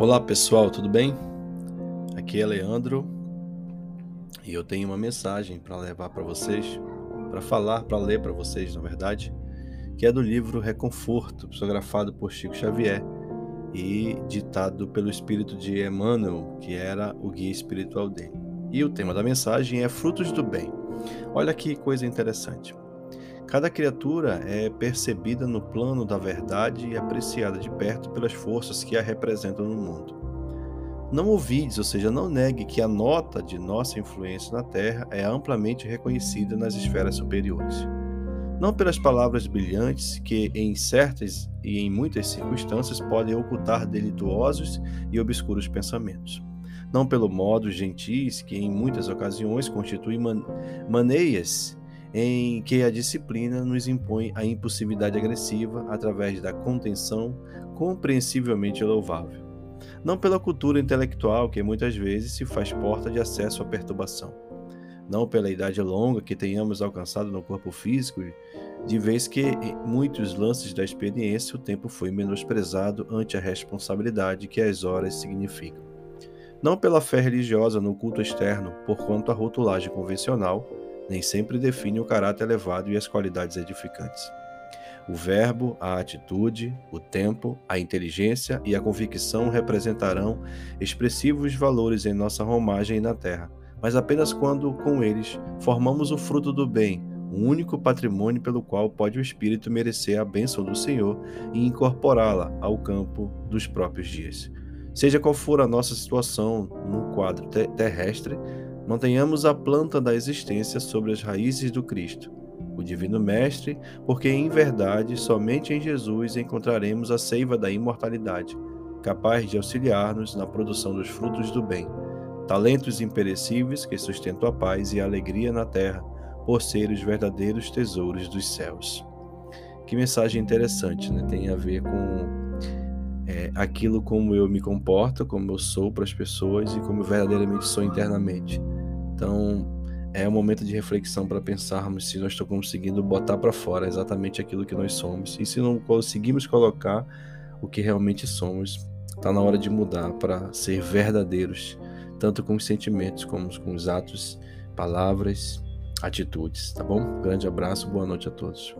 Olá pessoal, tudo bem? Aqui é Leandro e eu tenho uma mensagem para levar para vocês, para falar, para ler para vocês, na verdade, que é do livro Reconforto, psicografado por Chico Xavier e ditado pelo espírito de Emmanuel, que era o guia espiritual dele. E o tema da mensagem é Frutos do Bem. Olha que coisa interessante. Cada criatura é percebida no plano da verdade e apreciada de perto pelas forças que a representam no mundo. Não ouvides, ou seja, não negue que a nota de nossa influência na Terra é amplamente reconhecida nas esferas superiores. Não pelas palavras brilhantes que, em certas e em muitas circunstâncias, podem ocultar delituosos e obscuros pensamentos. Não pelo modo gentis que, em muitas ocasiões, constitui man maneias em que a disciplina nos impõe a impulsividade agressiva através da contenção compreensivelmente louvável. Não pela cultura intelectual que muitas vezes se faz porta de acesso à perturbação. Não pela idade longa que tenhamos alcançado no corpo físico, de vez que em muitos lances da experiência o tempo foi menosprezado ante a responsabilidade que as horas significam. Não pela fé religiosa no culto externo, porquanto a rotulagem convencional nem sempre define o caráter elevado e as qualidades edificantes. O verbo, a atitude, o tempo, a inteligência e a convicção representarão expressivos valores em nossa romagem na terra, mas apenas quando, com eles, formamos o fruto do bem, o único patrimônio pelo qual pode o espírito merecer a bênção do Senhor e incorporá-la ao campo dos próprios dias. Seja qual for a nossa situação no quadro terrestre, Mantenhamos a planta da existência sobre as raízes do Cristo, o Divino Mestre, porque em verdade somente em Jesus encontraremos a seiva da imortalidade, capaz de auxiliar-nos na produção dos frutos do bem, talentos imperecíveis que sustentam a paz e a alegria na terra, por ser os verdadeiros tesouros dos céus. Que mensagem interessante, né? Tem a ver com é, aquilo como eu me comporto, como eu sou para as pessoas e como eu verdadeiramente sou internamente. Então, é um momento de reflexão para pensarmos se nós estamos conseguindo botar para fora exatamente aquilo que nós somos e se não conseguimos colocar o que realmente somos. Está na hora de mudar para ser verdadeiros, tanto com os sentimentos como com os atos, palavras, atitudes, tá bom? grande abraço, boa noite a todos.